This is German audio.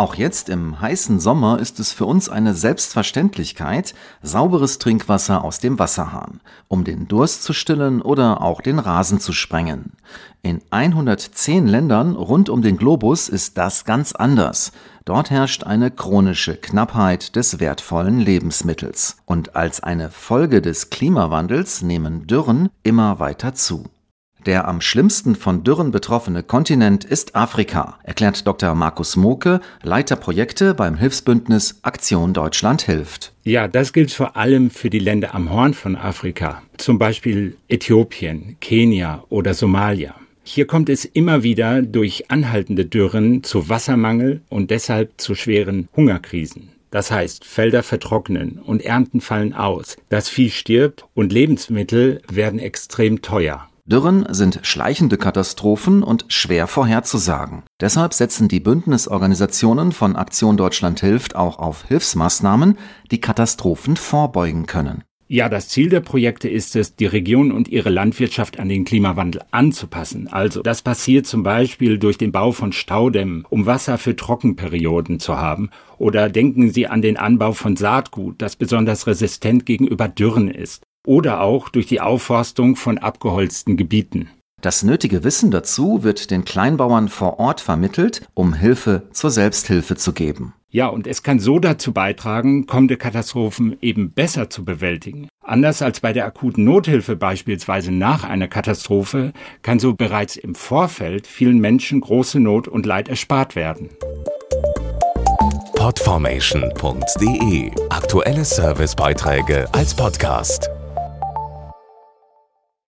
Auch jetzt im heißen Sommer ist es für uns eine Selbstverständlichkeit, sauberes Trinkwasser aus dem Wasserhahn, um den Durst zu stillen oder auch den Rasen zu sprengen. In 110 Ländern rund um den Globus ist das ganz anders. Dort herrscht eine chronische Knappheit des wertvollen Lebensmittels. Und als eine Folge des Klimawandels nehmen Dürren immer weiter zu. Der am schlimmsten von Dürren betroffene Kontinent ist Afrika, erklärt Dr. Markus Moke, Leiter Projekte beim Hilfsbündnis Aktion Deutschland hilft. Ja, das gilt vor allem für die Länder am Horn von Afrika, zum Beispiel Äthiopien, Kenia oder Somalia. Hier kommt es immer wieder durch anhaltende Dürren zu Wassermangel und deshalb zu schweren Hungerkrisen. Das heißt, Felder vertrocknen und Ernten fallen aus, das Vieh stirbt und Lebensmittel werden extrem teuer. Dürren sind schleichende Katastrophen und schwer vorherzusagen. Deshalb setzen die Bündnisorganisationen von Aktion Deutschland hilft auch auf Hilfsmaßnahmen, die Katastrophen vorbeugen können. Ja, das Ziel der Projekte ist es, die Region und ihre Landwirtschaft an den Klimawandel anzupassen. Also das passiert zum Beispiel durch den Bau von Staudämmen, um Wasser für Trockenperioden zu haben. Oder denken Sie an den Anbau von Saatgut, das besonders resistent gegenüber Dürren ist oder auch durch die Aufforstung von abgeholzten Gebieten. Das nötige Wissen dazu wird den Kleinbauern vor Ort vermittelt, um Hilfe zur Selbsthilfe zu geben. Ja, und es kann so dazu beitragen, kommende Katastrophen eben besser zu bewältigen. Anders als bei der akuten Nothilfe beispielsweise nach einer Katastrophe, kann so bereits im Vorfeld vielen Menschen große Not und Leid erspart werden. Podformation.de Aktuelle Servicebeiträge als Podcast.